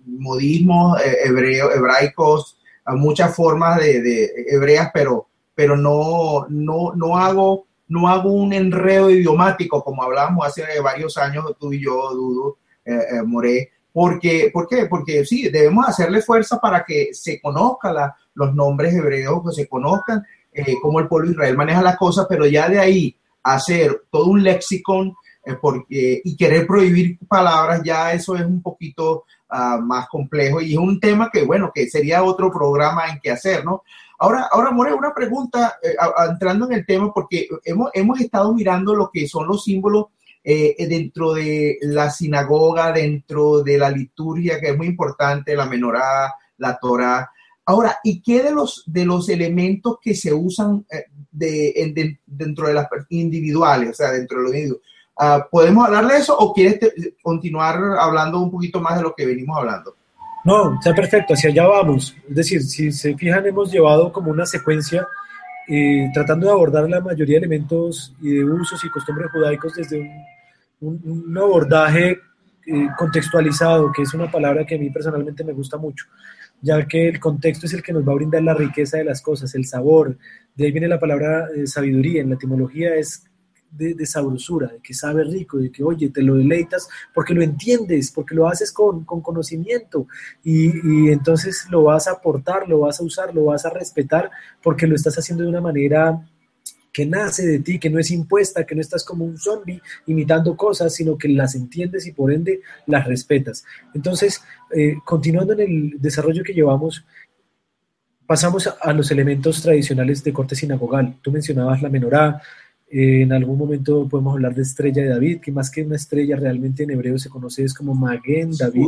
modismos hebreo, hebraicos, muchas formas de, de, hebreas, pero, pero no, no, no hago no hago un enredo idiomático como hablábamos hace varios años tú y yo, Dudo, eh, Moré, porque, ¿Por qué? Porque sí, debemos hacerle fuerza para que se conozcan los nombres hebreos, que se conozcan eh, cómo el pueblo de Israel maneja las cosas, pero ya de ahí hacer todo un lexicon eh, porque, y querer prohibir palabras, ya eso es un poquito uh, más complejo y es un tema que, bueno, que sería otro programa en que hacer, ¿no? Ahora, ahora More, una pregunta, eh, entrando en el tema, porque hemos, hemos estado mirando lo que son los símbolos eh, dentro de la sinagoga, dentro de la liturgia, que es muy importante, la menorá, la Torah. Ahora, ¿y qué de los, de los elementos que se usan eh, de, dentro de las individuales, o sea, dentro de los individuos? Uh, ¿Podemos hablar de eso o quieres continuar hablando un poquito más de lo que venimos hablando? No, está perfecto, hacia allá vamos. Es decir, si se fijan, hemos llevado como una secuencia eh, tratando de abordar la mayoría de elementos y de usos y costumbres judaicos desde un un, abordaje eh, contextualizado, que es una palabra que a mí personalmente me gusta mucho, ya que el contexto es el que nos va a brindar la riqueza de las cosas, el sabor. De ahí viene la palabra eh, sabiduría, en la etimología es de, sabrosura, de que sabe rico, de que, oye, te lo deleitas porque lo entiendes, porque lo haces con, conocimiento y, y, entonces lo vas a aportar, lo vas a usar, lo vas a respetar porque lo estás haciendo de una manera que nace de ti, que no es impuesta, que no estás como un zombie imitando cosas, sino que las entiendes y por ende las respetas. Entonces, eh, continuando en el desarrollo que llevamos, pasamos a, los elementos tradicionales de corte sinagogal. Tú mencionabas la menorá, eh, en algún momento podemos hablar de estrella de David, que más que una estrella realmente en hebreo se conoce es como Maguen David.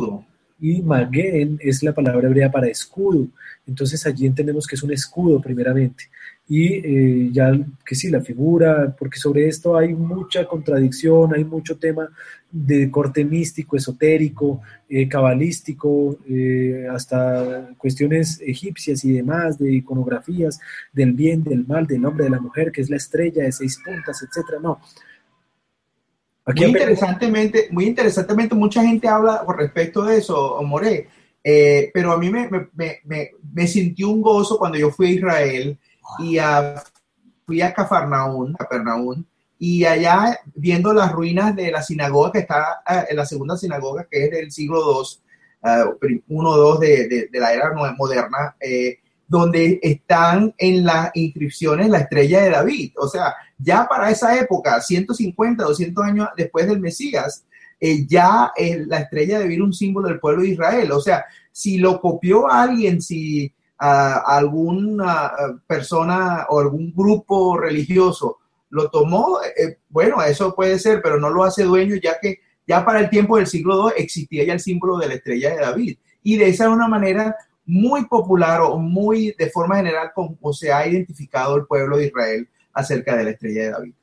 Y Maguen es la palabra hebrea para escudo. Entonces allí entendemos que es un escudo primeramente y eh, ya que sí, la figura, porque sobre esto hay mucha contradicción, hay mucho tema de corte místico, esotérico, eh, cabalístico, eh, hasta cuestiones egipcias y demás, de iconografías, del bien, del mal, del hombre, de la mujer, que es la estrella de seis puntas, etcétera, no. Aquí muy interesantemente, muy interesantemente, mucha gente habla con respecto de eso, More, pero a mí me, me, me, me sintió un gozo cuando yo fui a Israel, y fui a Cafarnaún, Capernaún, y allá viendo las ruinas de la sinagoga que está eh, en la segunda sinagoga, que es del siglo II, 1 2 de, de, la era moderna, eh, donde están en las inscripciones la estrella de David. O sea, ya para esa época, 150, 200 años después del Mesías, eh, ya la estrella de David un símbolo del pueblo de Israel. O sea, si lo copió alguien, si a alguna persona o algún grupo religioso lo tomó, eh, bueno, eso puede ser, pero no lo hace dueño ya que ya para el tiempo del siglo II existía ya el símbolo de la estrella de David. Y de esa una manera muy popular o muy de forma general como se ha identificado el pueblo de Israel acerca de la estrella de David.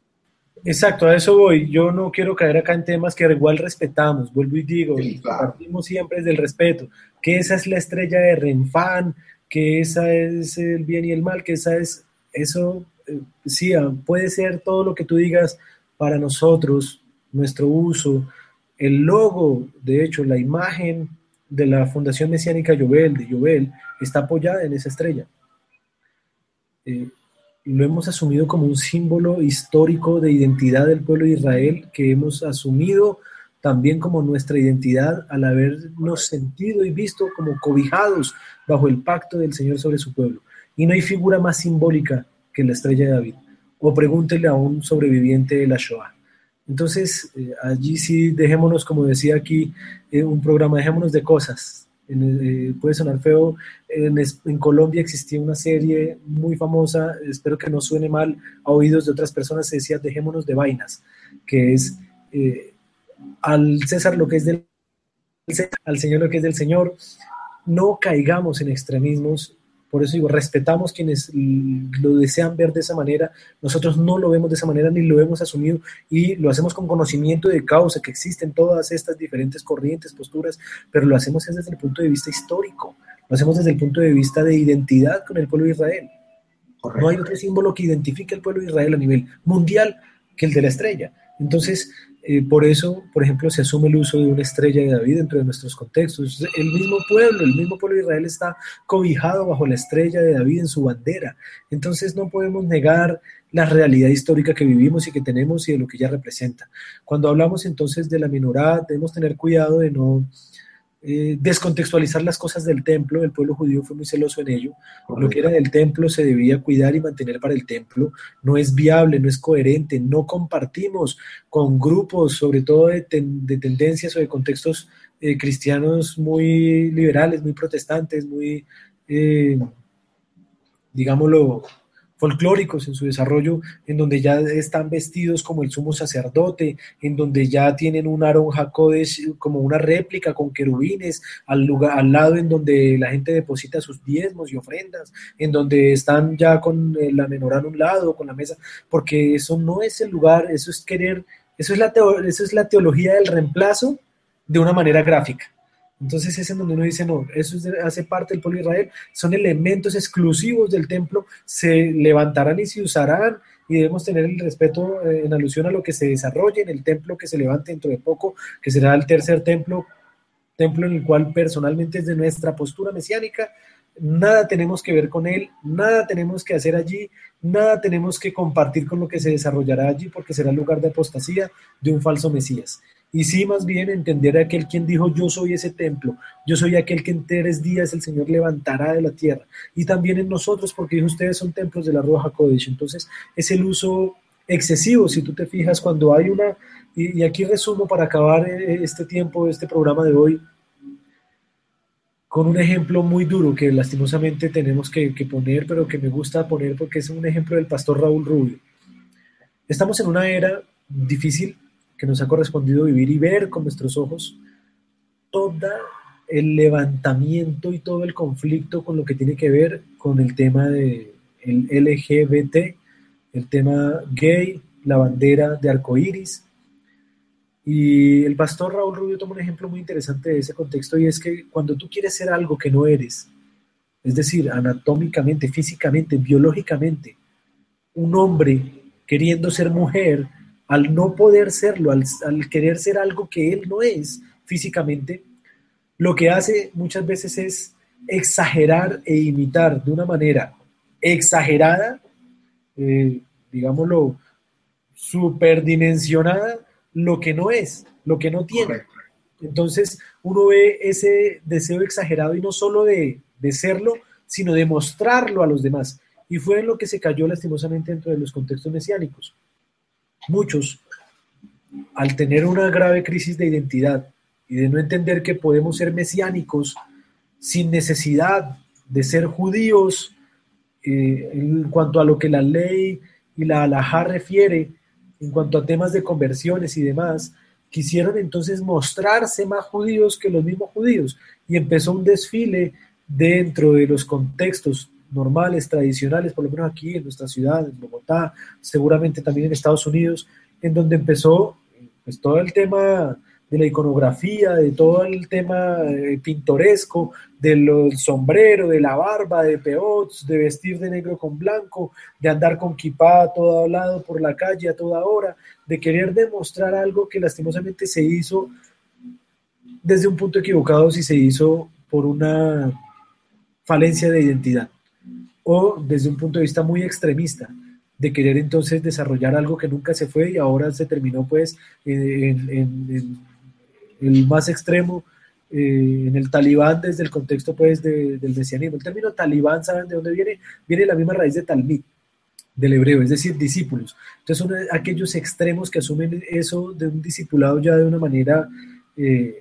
Exacto, a eso voy. Yo no quiero caer acá en temas que igual respetamos, vuelvo y digo, partimos siempre del respeto, que esa es la estrella de Renfán, que esa es el bien y el mal, que esa es, eso, eh, sí, ah, puede ser todo lo que tú digas para nosotros, nuestro uso, el logo, de hecho, la imagen de la Fundación Mesiánica Yobel, de Yobel, está apoyada en esa estrella. Eh, lo hemos asumido como un símbolo histórico de identidad del pueblo de Israel que hemos asumido también como nuestra identidad al habernos sentido y visto como cobijados bajo el pacto del Señor sobre su pueblo. Y no hay figura más simbólica que la estrella de David. O pregúntele a un sobreviviente de la Shoah. Entonces, eh, allí sí dejémonos, como decía aquí, eh, un programa, dejémonos de cosas. Eh, puede sonar feo. En, en, Colombia existía una serie muy famosa, espero que no suene mal a oídos de otras personas, se decía Dejémonos de vainas, que es al César lo que es del al Señor lo que es del Señor. No caigamos en extremismos por eso digo, respetamos quienes lo desean ver de esa manera, nosotros no lo vemos de esa manera ni lo hemos asumido y lo hacemos con conocimiento de causa, que existen todas estas diferentes corrientes, posturas, pero lo hacemos desde el punto de vista histórico, lo hacemos desde el punto de vista de identidad con el pueblo de Israel. No hay otro símbolo que identifique al pueblo de Israel a nivel mundial que el de la estrella. Entonces, eh, por eso, por ejemplo, se asume el uso de una estrella de David dentro de nuestros contextos. El mismo pueblo, el mismo pueblo de Israel está cobijado bajo la estrella de David en su bandera. Entonces no podemos negar la realidad histórica que vivimos y que tenemos y de lo que ella representa. Cuando hablamos entonces de la menorá, debemos tener cuidado de no eh, descontextualizar las cosas del templo, el pueblo judío fue muy celoso en ello, lo que era del templo se debía cuidar y mantener para el templo, no es viable, no es coherente, no compartimos con grupos, sobre todo de, tendencias o de contextos eh, cristianos muy liberales, muy protestantes, muy, eh, digámoslo, folclóricos en su desarrollo, en donde ya están vestidos como el sumo sacerdote, en donde ya tienen un Aaron Jacodes como una réplica con querubines al, lugar, al lado en donde la gente deposita sus diezmos y ofrendas, en donde están ya con la menorá a un lado, con la mesa, porque eso no es el lugar, eso es querer, eso es la, eso es la teología del reemplazo de una manera gráfica. Entonces es en donde uno dice, no, eso hace parte del pueblo de Israel, son elementos exclusivos del templo, se levantarán y se usarán y debemos tener el respeto eh, en alusión a lo que se desarrolle en el templo que se levante dentro de poco, que será el tercer templo, templo en el cual personalmente es de nuestra postura mesiánica, nada tenemos que ver con él, nada tenemos que hacer allí, nada tenemos que compartir con lo que se desarrollará allí porque será lugar de apostasía de un falso Mesías y sí más bien entender a aquel quien dijo yo soy ese templo, yo soy aquel que en tres días el Señor levantará de la tierra y también en nosotros porque dijo ustedes son templos de la Roja Kodesh, entonces es el uso excesivo, si tú te fijas cuando hay una, y, aquí resumo para acabar eh, este tiempo, este programa de hoy, con un ejemplo muy duro que lastimosamente tenemos que poner, pero que me gusta poner porque es un ejemplo del pastor Raúl Rubio. Estamos en una era difícil, que nos ha correspondido vivir y ver con nuestros ojos todo el levantamiento y todo el conflicto con lo que tiene que ver con el tema de LGBT, el tema gay, la bandera de arcoíris. Y el pastor Raúl Rubio toma un ejemplo muy interesante de ese contexto y es que cuando tú quieres ser algo que no eres, es decir, anatómicamente, físicamente, biológicamente, un hombre queriendo ser mujer, al no poder serlo, al, querer ser algo que él no es físicamente, lo que hace muchas veces es exagerar e imitar de una manera exagerada, eh, digámoslo, superdimensionada, lo que no es, lo que no tiene. Entonces uno ve ese deseo exagerado y no solo de, de serlo, sino de mostrarlo a los demás. Y fue en lo que se cayó lastimosamente dentro de los contextos mesiánicos muchos, al tener una grave crisis de identidad y de no entender que podemos ser mesiánicos sin necesidad de ser judíos eh, en cuanto a lo que la ley y la alajá refiere, en cuanto a temas de conversiones y demás, quisieron entonces mostrarse más judíos que los mismos judíos. Y empezó un desfile dentro de los contextos normales, tradicionales, por lo menos aquí en nuestra ciudad, en Bogotá, seguramente también en Estados Unidos, en donde empezó pues, todo el tema de la iconografía, de todo el tema eh, pintoresco, del sombrero, de la barba, de peots, de vestir de negro con blanco, de andar con kipá a todo lado por la calle a toda hora, de querer demostrar algo que lastimosamente se hizo desde un punto equivocado si se hizo por una falencia de identidad o desde un punto de vista muy extremista, de querer entonces desarrollar algo que nunca se fue y ahora se terminó pues en, el más extremo, eh, en el talibán desde el contexto pues del mesianismo. El término talibán, ¿saben de dónde viene? Viene de la misma raíz de talmid, del hebreo, es decir, discípulos. Entonces son aquellos extremos que asumen eso de un discipulado ya de una manera eh,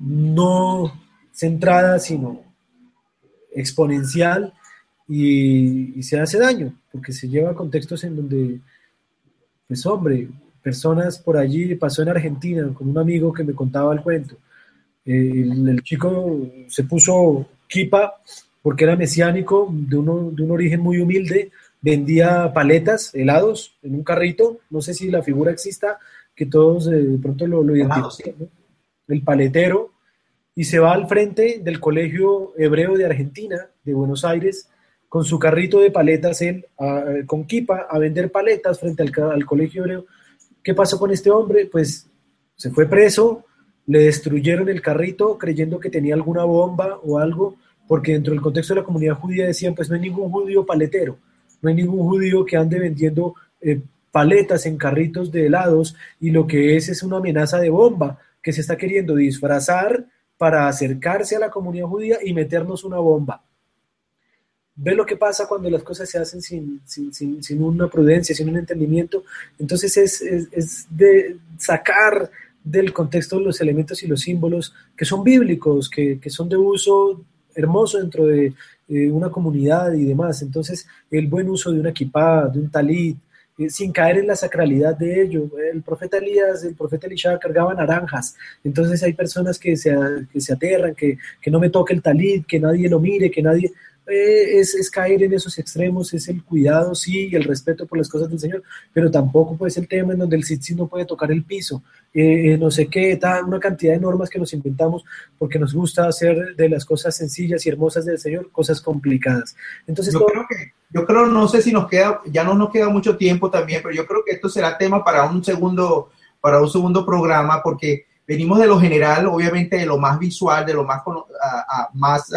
no centrada, sino exponencial y, se hace daño, porque se lleva a contextos en donde, pues hombre, personas por allí, pasó en Argentina con un amigo que me contaba el cuento. el, chico se puso kipa porque era mesiánico, de, uno, de un origen muy humilde, vendía paletas, helados, en un carrito, no sé si la figura exista, que todos eh, de pronto lo, lo identifican, el paletero, y se va al frente del Colegio Hebreo de Argentina, de Buenos Aires, con su carrito de paletas, él, con Kipa, a vender paletas frente al, al Colegio Hebreo. ¿Qué pasó con este hombre? Pues se fue preso, le destruyeron el carrito creyendo que tenía alguna bomba o algo, porque dentro del contexto de la comunidad judía decían, pues no hay ningún judío paletero, no hay ningún judío que ande vendiendo eh, paletas en carritos de helados y lo que es es una amenaza de bomba que se está queriendo disfrazar para acercarse a la comunidad judía y meternos una bomba. Ve lo que pasa cuando las cosas se hacen sin, sin, una prudencia, sin un entendimiento. Entonces es, es de sacar del contexto los elementos y los símbolos que son bíblicos, que, son de uso hermoso dentro de una comunidad y demás. Entonces, el buen uso de una equipada, de un talit, eh, sin caer en la sacralidad de ello. El profeta Elías, el profeta Elisha cargaba naranjas. Entonces hay personas que se, que se aterran, que, que no me toque el talit, que nadie lo mire, que nadie... Eh, es, caer en esos extremos, es el cuidado, sí, y el respeto por las cosas del Señor, pero tampoco puede ser el tema en donde el sí no puede tocar el piso, eh, eh, no sé qué, tal, una cantidad de normas que nos inventamos porque nos gusta hacer de las cosas sencillas y hermosas del Señor cosas complicadas. Entonces, yo creo que, yo creo, no sé si nos queda, ya no nos queda mucho tiempo también, pero yo creo que esto será tema para un segundo, para un segundo programa porque venimos de lo general, obviamente de lo más visual, de lo más, más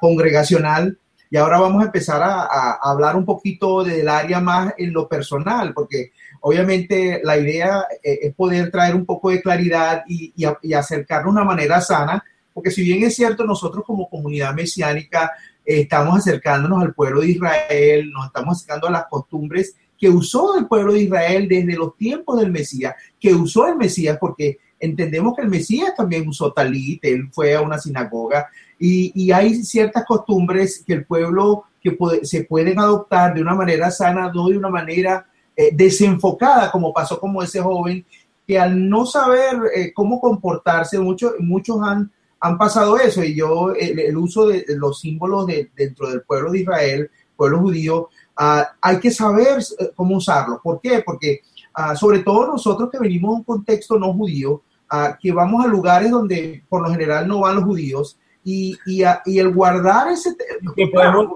congregacional. Y ahora vamos a empezar a, hablar un poquito del área más en lo personal, porque obviamente la idea eh, es poder traer un poco de claridad y, y, acercarnos de una manera sana, porque si bien es cierto, nosotros como comunidad mesiánica eh, estamos acercándonos al pueblo de Israel, nos estamos acercando a las costumbres que usó el pueblo de Israel desde los tiempos del Mesías, que usó el Mesías, porque entendemos que el Mesías también usó talit, él fue a una sinagoga y, hay ciertas costumbres que el pueblo que se pueden adoptar de una manera sana, no de una manera eh, desenfocada, como pasó como ese joven, que al no saber eh, cómo comportarse, muchos, muchos han, han pasado eso, y yo, el, uso de los símbolos dentro del pueblo de Israel, pueblo judío, ah, hay que saber eh, cómo usarlo. ¿Por qué? Porque ah, sobre todo nosotros que venimos de un contexto no judío, ah, que vamos a lugares donde por lo general no van los judíos, y, y, el guardar ese... Que, podemos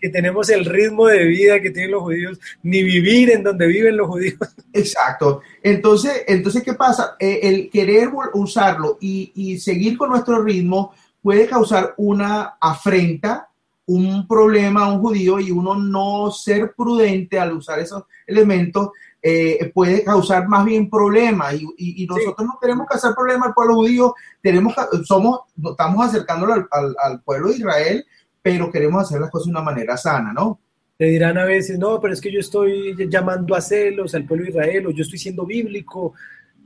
que tenemos el ritmo de vida que tienen los judíos, ni vivir en donde viven los judíos. Exacto. Entonces, entonces ¿qué pasa? Eh, el querer usarlo y, y seguir con nuestro ritmo puede causar una afrenta, un problema a un judío y uno no ser prudente al usar esos elementos eh, puede causar más bien problemas y, nosotros no queremos causar problemas al pueblo judío, tenemos, somos, estamos acercándolo al, pueblo de Israel, pero queremos hacer las cosas de una manera sana, ¿no? Te dirán a veces, no, pero es que yo estoy llamando a celos al pueblo de Israel o yo estoy siendo bíblico.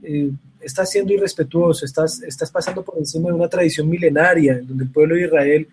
Eh, estás siendo irrespetuoso, estás, estás pasando por encima de una tradición milenaria en donde el pueblo de Israel,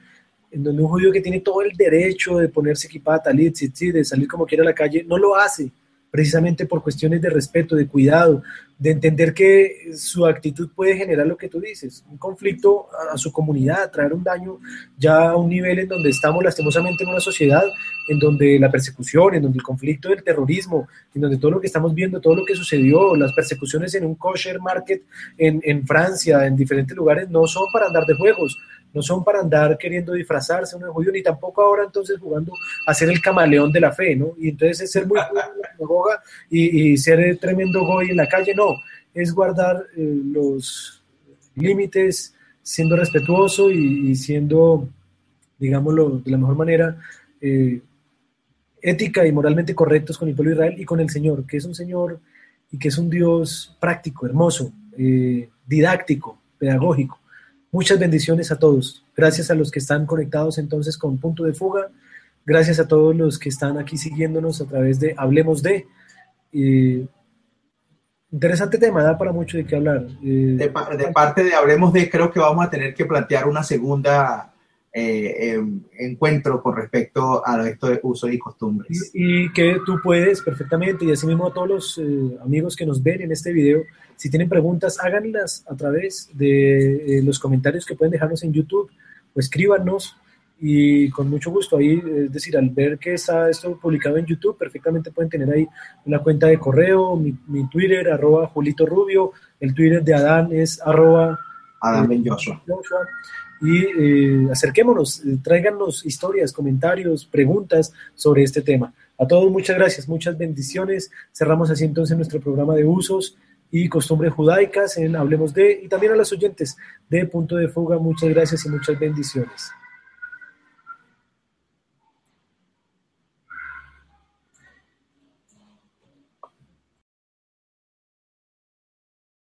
en donde un judío que tiene todo el derecho de ponerse equipada, talit, de salir como quiera a la calle, no lo hace precisamente por cuestiones de respeto, de cuidado, de entender que su actitud puede generar lo que tú dices, un conflicto a, su comunidad, traer un daño ya a un nivel en donde estamos lastimosamente en una sociedad en donde la persecución, en donde el conflicto del terrorismo, en donde todo lo que estamos viendo, todo lo que sucedió, las persecuciones en un kosher market en, en Francia, en diferentes lugares, no son para andar de juegos, no son para andar queriendo disfrazarse uno de judío, ni tampoco ahora entonces jugando a ser el camaleón de la fe, ¿no? Y entonces es ser muy y, y ser tremendo goy en la calle, no, es guardar eh, los límites siendo respetuoso y, siendo, digámoslo, de la mejor manera, eh, ética y moralmente correctos con el pueblo de Israel y con el Señor, que es un Señor y que es un Dios práctico, hermoso, eh, didáctico, pedagógico. Muchas bendiciones a todos. Gracias a los que están conectados entonces con Punto de Fuga. Gracias a todos los que están aquí siguiéndonos a través de Hablemos de. interesante tema, da para mucho de qué hablar. Eh, de, parte de Hablemos de, creo que vamos a tener que plantear una segunda eh, em, encuentro con respecto a esto de uso y costumbres. Y, que tú puedes perfectamente, y así mismo a todos los eh, amigos que nos ven en este video, si tienen preguntas, háganlas a través de eh, los comentarios que pueden dejarnos en YouTube o escríbanos y con mucho gusto. Ahí, es decir, al ver que está esto publicado en YouTube, perfectamente pueden tener ahí una cuenta de correo, mi, Twitter, arroba Julito Rubio, el Twitter de Adán es arroba Adán eh, Y eh, acerquémonos, eh, tráiganos historias, comentarios, preguntas sobre este tema. A todos muchas gracias, muchas bendiciones. Cerramos así entonces nuestro programa de usos y costumbres judaicas en Hablemos de, y también a los oyentes de Punto de Fuga, muchas gracias y muchas bendiciones.